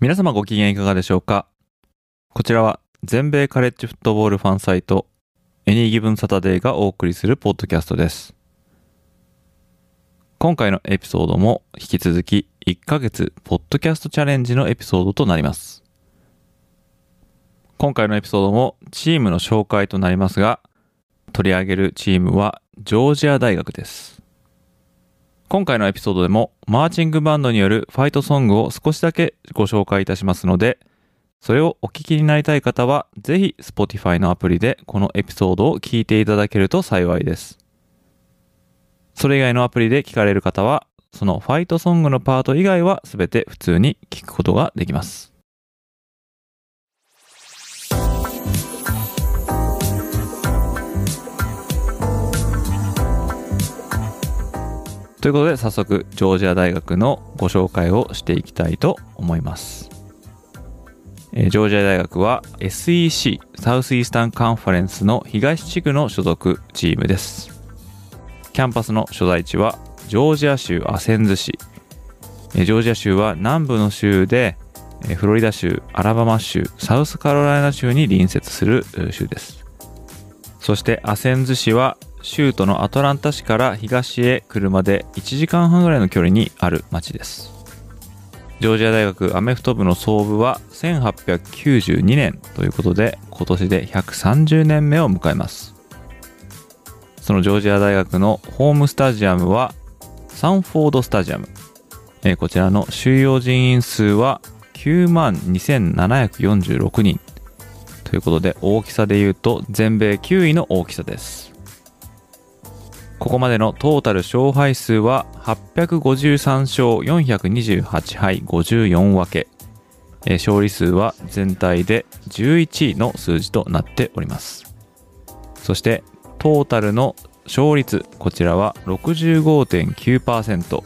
皆様ご機嫌いかがでしょうか？こちらは全米カレッジフットボールファンサイト Any Given Saturday がお送りするポッドキャストです。今回のエピソードも引き続き1ヶ月ポッドキャストチャレンジのエピソードとなります。今回のエピソードもチームの紹介となりますが取り上げるチームはジョージア大学です。今回のエピソードでもマーチングバンドによるファイトソングを少しだけご紹介いたしますので、それをお聞きになりたい方は、ぜひ Spotify のアプリでこのエピソードを聞いていただけると幸いです。それ以外のアプリで聞かれる方は、そのファイトソングのパート以外は全て普通に聞くことができます。ということで早速ジョージア大学のご紹介をしていきたいと思います。ジョージア大学は SEC Southeastern Conference の東地区の所属チームです。キャンパスの所在地はジョージア州アセンズ市。ジョージア州は南部の州でフロリダ州、アラバマ州、サウスカロライナ州に隣接する州です。そしてアセンズ市は州都のアトランタ市から東へ車で1時間半ぐらいの距離にある町です。ジョージア大学アメフト部の創部は1892年ということで今年で130年目を迎えます。そのジョージア大学のホームスタジアムはサンフォードスタジアム、えこちらの収容人員数は9万2746人。ということで大きさで言うと全米9位の大きさです。ここまでのトータル勝敗数は853勝428敗54分け、え勝利数は全体で11位の数字となっております。そしてトータルの勝率こちらは65.9%、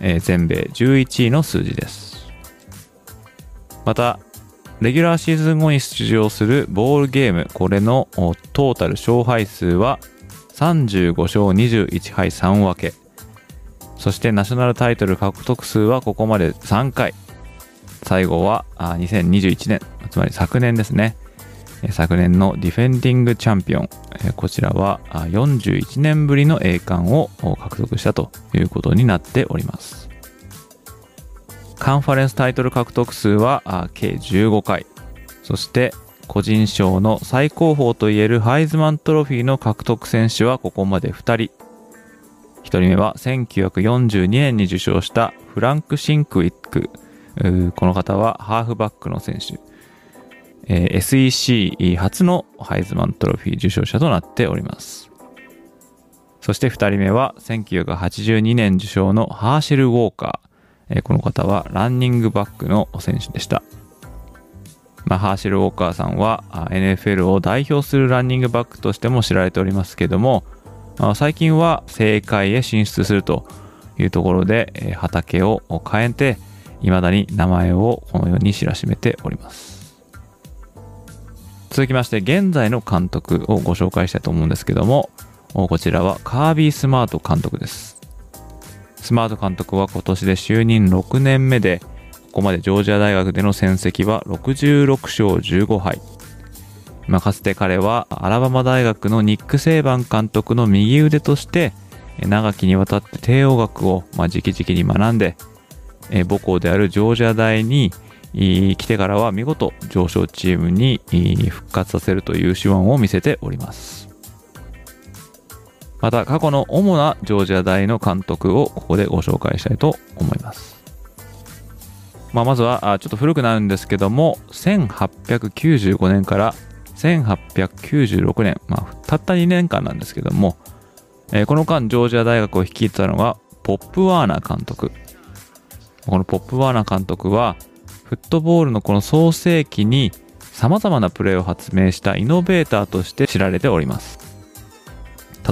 えー、全米11位の数字です。またレギュラーシーズン後に出場するボールゲームこれのトータル勝敗数は35勝21敗3分け。そしてナショナルタイトル獲得数はここまで3回。最後は2021年つまり昨年ですね。昨年のディフェンディングチャンピオン。こちらは41年ぶりの栄冠を獲得したということになっております。カンファレンスタイトル獲得数は計15回。そして個人賞の最高峰といえるハイズマントロフィーの獲得選手はここまで2人。1人目は1942年に受賞したフランク・シンクウィック。この方はハーフバックの選手。え SEC 初のハイズマントロフィー受賞者となっております。そして2人目は1982年受賞のハーシェル・ウォーカー。この方はランニングバックの選手でした。まあ、ハーシル・ウォーカーさんは NFL を代表するランニングバックとしても知られておりますけども、あ、最近は政界へ進出するというところで、畑を変えて未だに名前をこのように知らしめております。続きまして現在の監督をご紹介したいと思うんですけどもこちらはカービー・スマート監督です。スマート監督は今年で就任6年目でここまでジョージア大学での戦績は66勝15敗。まあ、かつて彼はアラバマ大学のニック・セイバン監督の右腕として長きにわたって帝王学をまあ直々に学んで母校であるジョージア大に来てからは見事上昇チームに復活させるという手腕を見せておりますまた過去の主なジョージア大の監督をここでご紹介したいと思いますまあ、まずはちょっと古くなるんですけども1895年から1896年、まあ、たった2年間なんですけども、えー、この間ジョージア大学を率いてたのがポップ・ワーナー監督。このポップ・ワーナー監督は、フットボールのこの創世期に様々なプレーを発明したイノベーターとして知られております。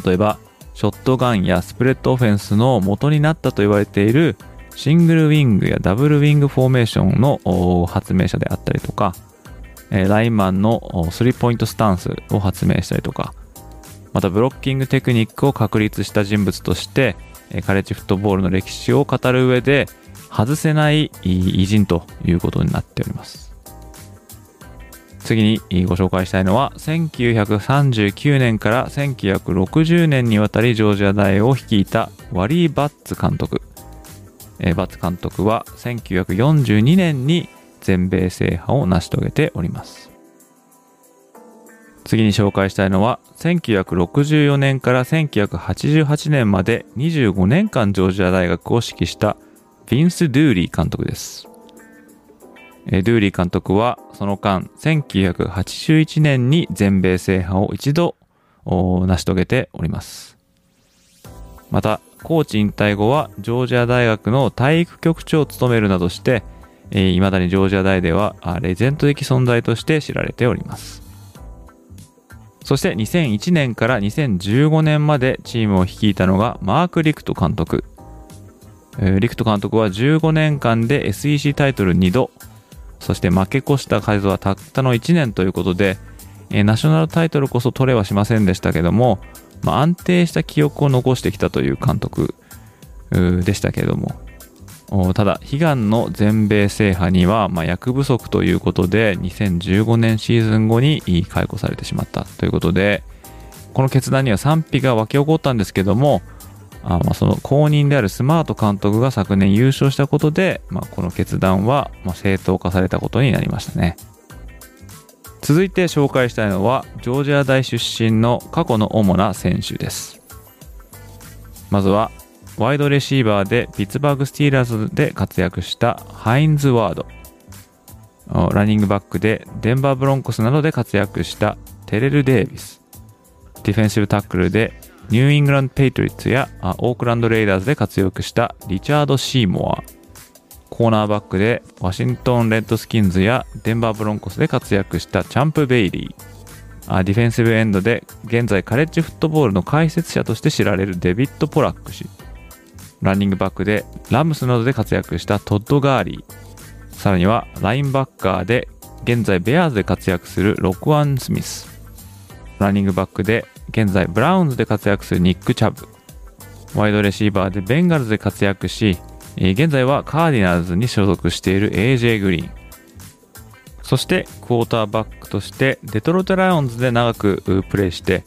例えば、ショットガンやスプレッドオフェンスの元になったと言われているシングルウィングやダブルウィングフォーメーションの発明者であったりとか、ライマンのスリーポイントスタンスを発明したりとか、またブロッキングテクニックを確立した人物として、カレッジフットボールの歴史を語る上で外せない偉人ということになっております。次にご紹介したいのは1939年から1960年にわたりジョージア大を率いたワリー・バッツ監督。バツ監督は1942年に全米制覇を成し遂げております。次に紹介したいのは1964年から1988年まで25年間ジョージア大学を指揮したヴィンス・ドゥーリー監督です。ドゥーリー監督はその間1981年に全米制覇を一度成し遂げております。また、コーチ引退後はジョージア大学の体育局長を務めるなどして、いまだにジョージア大ではレジェンド的存在として知られております。そして2001年から2015年までチームを率いたのがマーク・リクト監督。リクト監督は15年間で SEC タイトル2度、そして負け越した数はたったの1年ということで、ナショナルタイトルこそ取れはしませんでしたけども、まあ、安定した記憶を残してきたという監督でしたけれども、ただ、悲願の全米制覇には、まあ、役不足ということで、2015年シーズン後に解雇されてしまったということで、この決断には賛否が沸き起こったんですけども、あまあその後任であるスマート監督が昨年優勝したことで、まあ、この決断はま正当化されたことになりましたね。続いて紹介したいのは、ジョージア大出身の過去の主な選手です。まずは、ワイドレシーバーでピッツバーグ・スティーラーズで活躍したハインズ・ワード。ランニングバックでデンバー・ブロンコスなどで活躍したテレル・デイビス。ディフェンシブタックルでニューイングランド・ペイトリオッツやオークランド・レイダーズで活躍したリチャード・シーモア。コーナーバックでワシントン・レッドスキンズやデンバー・ブロンコスで活躍したチャンプ・ベイリー。ディフェンシブエンドで現在カレッジフットボールの解説者として知られるデビッド・ポラック氏。ランニングバックでラムスなどで活躍したトッド・ガーリー。さらにはラインバッカーで現在ベアーズで活躍するロクワン・スミス。ランニングバックで現在ブラウンズで活躍するニック・チャブ。ワイドレシーバーでベンガルズで活躍し、現在はカーディナルズに所属している AJ グリーン。そしてクォーターバックとしてデトロイト・ライオンズで長くプレーして、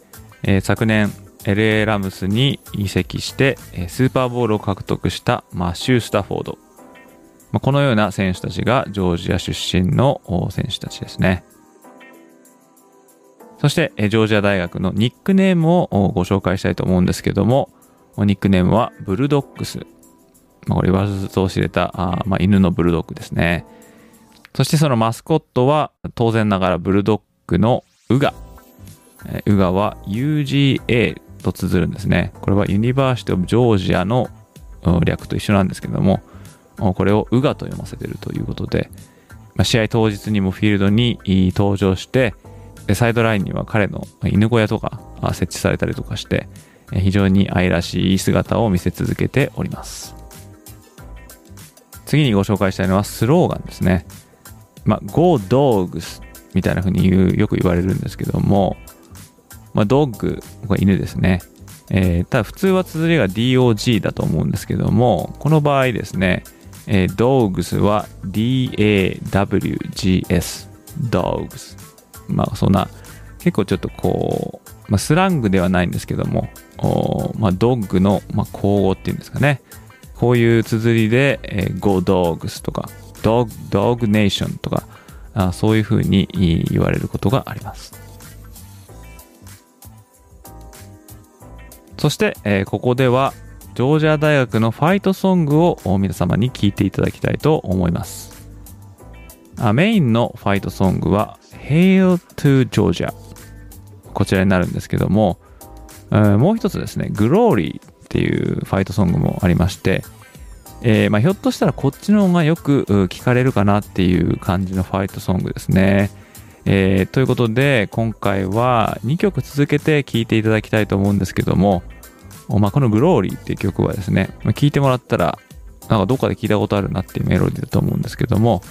昨年 LA ラムスに移籍してスーパーボールを獲得したマッシュー・スタフォード。このような選手たちがジョージア出身の選手たちですね。そして、ジョージア大学のニックネームをご紹介したいと思うんですけども、ニックネームはブルドックス。まあ、これ言わずと知れたあ、まあ、犬のブルドッグですね。そしてそのマスコットは当然ながらブルドッグのウガ。ウガは UGA と綴るんですね。これはユニバーシティオブジョージアの略と一緒なんですけども、これをウガと読ませてるということで、まあ、試合当日にもフィールドに登場して、サイドラインには彼の犬小屋とか設置されたりとかして、非常に愛らしい姿を見せ続けております。次にご紹介したいのはスローガンですね。まあ、Go Dogs みたいな風に言う、よく言われるんですけども、まあ、ドッグ、これ犬ですね。えー、ただ普通は綴りが DOG だと思うんですけども、この場合ですね、えー、dogs は DAWGS、dogs。まあそんな、結構ちょっとこう、まあ、スラングではないんですけども、まあ、ドッグの、まあ、口語っていうんですかね。こういう綴りで、えー、Go Dogs とか、Dog, Dog Nation とか、あそういうふうに言われることがあります。そして、えー、ここでは、ジョージア大学のファイトソングを皆様に聴いていただきたいと思います。あメインのファイトソングは Hail to Georgia こちらになるんですけども、えー、もう一つですね Glory っていうファイトソングもありまして、えー、まあ、ひょっとしたらこっちの方がよく聞かれるかなっていう感じのファイトソングですね。えー、ということで今回は2曲続けて聴いていただきたいと思うんですけども、まあ、この「グローリーっていう曲はですね、まあ、いてもらったらなんかどっかで聞いたことあるなっていうメロディーだと思うんですけども、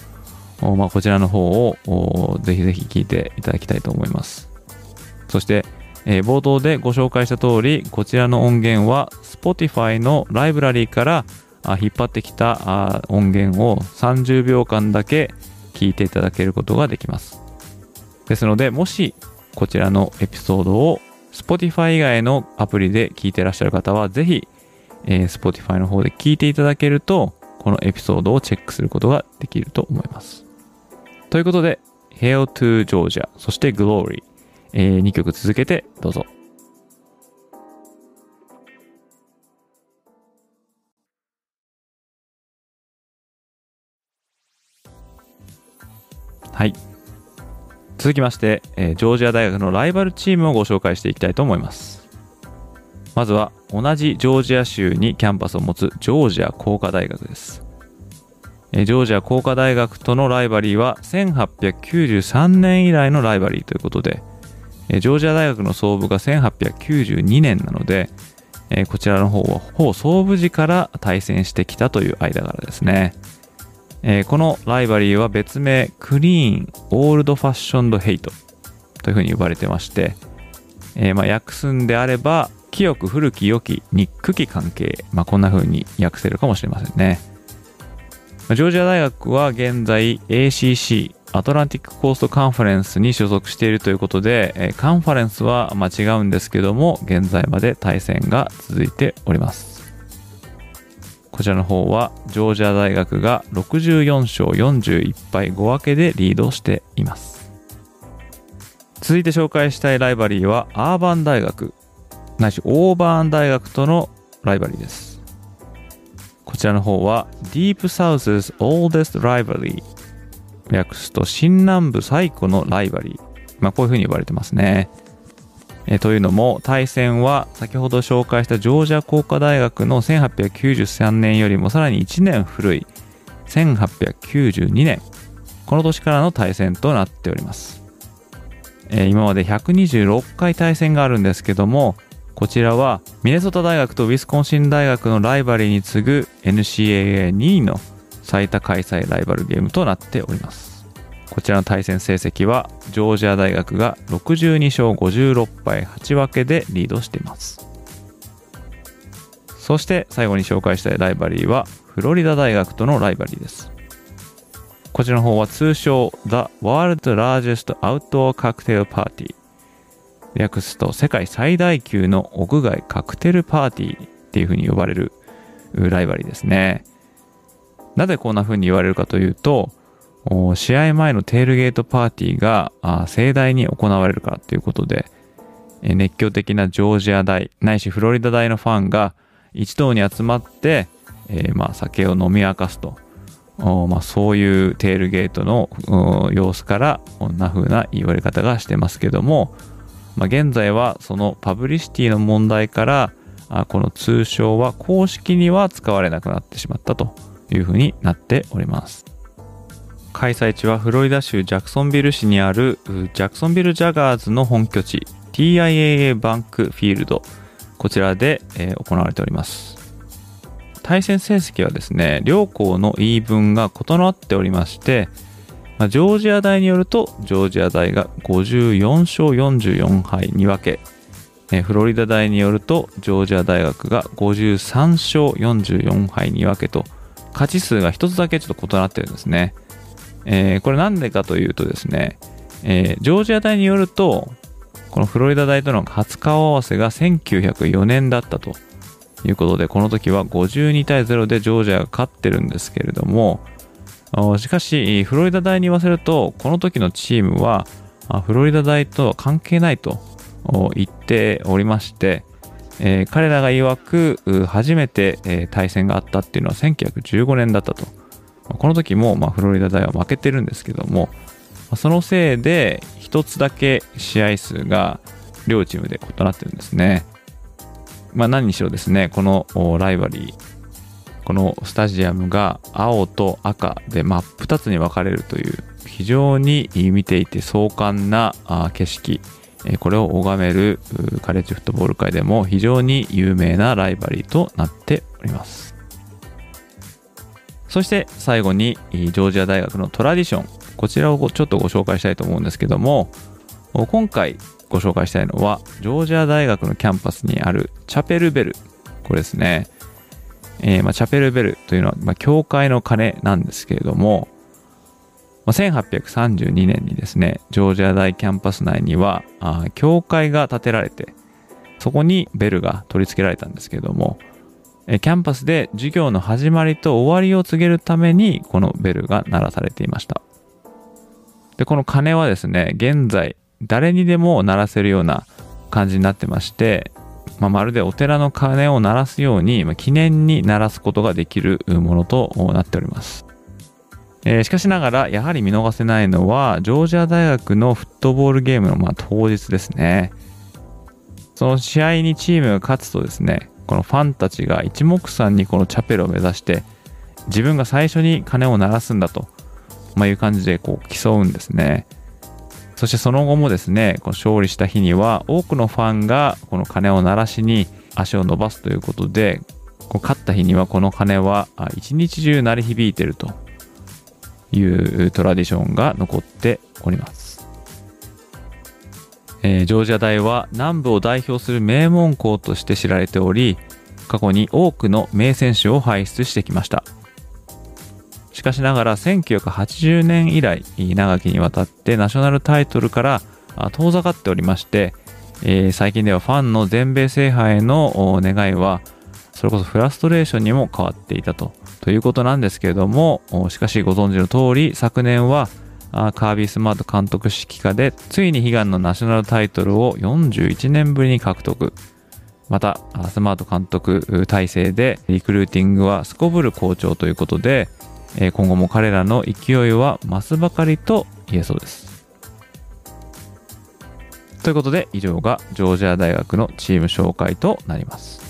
まあ、こちらの方をぜひぜひ聴いていただきたいと思います。そして、えー、冒頭でご紹介した通り、こちらの音源は Spotify のライブラリーからあ引っ張ってきたあ音源を30秒間だけ聞いていただけることができます。ですので、もしこちらのエピソードを Spotify 以外のアプリで聞いてらっしゃる方は、ぜひ、えー、Spotify の方で聞いていただけると、このエピソードをチェックすることができると思います。ということで、Hail to Georgia、そして Glory、えー、2曲続けてどうぞ。はい。続きまして、えー、ジョージア大学のライバルチームをご紹介していきたいと思います。まずは、同じジョージア州にキャンパスを持つジョージア工科大学です。えー、ジョージア工科大学とのライバリーは1893年以来のライバリーということで、ジョージア大学の創部が1892年なので、え、こちらの方はほぼ創部時から対戦してきたという間柄ですね。え、このライバリーは別名クリーン・オールド・ファッションド・ヘイトというふうに呼ばれてまして、えー、まあ訳すんであれば清く古き良き憎き関係、まあ、こんな風に訳せるかもしれませんね。ジョージア大学は現在 ACC アトランティックコーストカンファレンスに所属しているということで、カンファレンスはま違うんですけども、現在まで対戦が続いております。こちらの方はジョージア大学が64勝41敗5分けでリードしています続いて紹介したいライバリーはアーバン大学ないしオーバーン大学とのライバリーですこちらの方は Deep South's Oldest Rivalry 略すと新南部最古のライバリー。まあこういうふうに呼ばれてますね。えというのも対戦は先ほど紹介したジョージア工科大学の1893年よりもさらに1年古い1892年。この年からの対戦となっております、え今まで126回対戦があるんですけどもこちらはミネソタ大学とウィスコンシン大学のライバリーに次ぐ NCAA2 位の最多開催ライバルゲームとなっております。こちらの対戦成績はジョージア大学が62勝56敗8分けでリードしています。そして最後に紹介したいライバリーはフロリダ大学とのライバリーです。こちらの方は通称 The World's Largest Outdoor Cocktail Party 略すと世界最大級の屋外カクテルパーティーっていう風に呼ばれるライバリーですね。なぜこんな風に言われるかというと試合前のテールゲートパーティーが盛大に行われるからということで、熱狂的なジョージア大ないしフロリダ大のファンが一堂に集まって、えー、まあ酒を飲み明かすと、まあ、そういうテールゲートの様子からこんな風な言われ方がしてますけども、まあ、現在はそのパブリシティの問題からこの通称は公式には使われなくなってしまったと。いう風になっております。開催地はフロリダ州ジャクソンビル市にあるジャクソンビル・ジャガーズの本拠地 TIAA バンクフィールドこちらで、え、行われております対戦成績はですね両校の言い分が異なっておりまして、ま、ジョージア大によるとジョージア大が54勝44敗2分けフロリダ大によるとジョージア大学が53勝44敗2分けと勝ち数が1つだけちょっと異なってるんですね。えー、これなんでかというとですね、えー、ジョージア大によると、このフロリダ大との初顔合わせが1904年だったということで、この時は52対0でジョージアが勝ってるんですけれども、しかし、フロリダ大に言わせると、この時のチームは、フロリダ大とは関係ないと言っておりまして、えー、彼らが曰く初めて、え、対戦があったっていうのは1915年だったと。この時も、まあ、フロリダ大は負けてるんですけども、そのせいで一つだけ試合数が両チームで異なってるんですね。まあ何にしろですね、このライバリー、このスタジアムが青と赤で真っ二つに分かれるという非常に見ていて壮観な景色、これを拝めるカレッジフットボール界でも非常に有名なライバリーとなっております。そして最後にジョージア大学のトラディション。こちらをちょっとご紹介したいと思うんですけども、今回ご紹介したいのは、ジョージア大学のキャンパスにあるチャペルベル。これですね。えー、ま、チャペルベルというのは、ま、教会の鐘なんですけれども、まあ、1832年にですね、ジョージア大キャンパス内には、あ教会が建てられて、そこにベルが取り付けられたんですけれども、キャンパスで授業の始まりと終わりを告げるために、このベルが鳴らされていました。で、この鐘はですね、現在、誰にでも鳴らせるような感じになってまして、まあ、まるでお寺の鐘を鳴らすように、まあ、記念に鳴らすことができるものとなっております。えー、しかしながら、やはり見逃せないのは、ジョージア大学のフットボールゲームのまあ当日ですね。その試合にチームが勝つとですね、このファンたちが一目散にこのチャペルを目指して、自分が最初に鐘を鳴らすんだと、まあ、いう感じでこう競うんですね。そしてその後もですね、この勝利した日には多くのファンがこの鐘を鳴らしに足を伸ばすということで、こう勝った日にはこの鐘は一日中鳴り響いてるというトラディションが残っております。えー、ジョージア大は南部を代表する名門校として知られており、過去に多くの名選手を輩出してきました。しかしながら1980年以来長きにわたってナショナルタイトルから遠ざかっておりまして、えー、最近ではファンの全米制覇への願いはそれこそフラストレーションにも変わっていたとということなんですけれどもしかしご存知の通り昨年はカービー・スマート監督指揮下でついに悲願のナショナルタイトルを41年ぶりに獲得またスマート監督体制でリクルーティングはすこぶる好調ということで今後も彼らの勢いは増すばかりと言えそうです。ということで以上がジョージア大学のチーム紹介となります。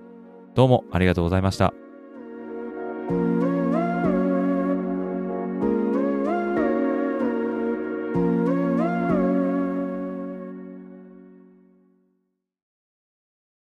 どうもありがとうございました。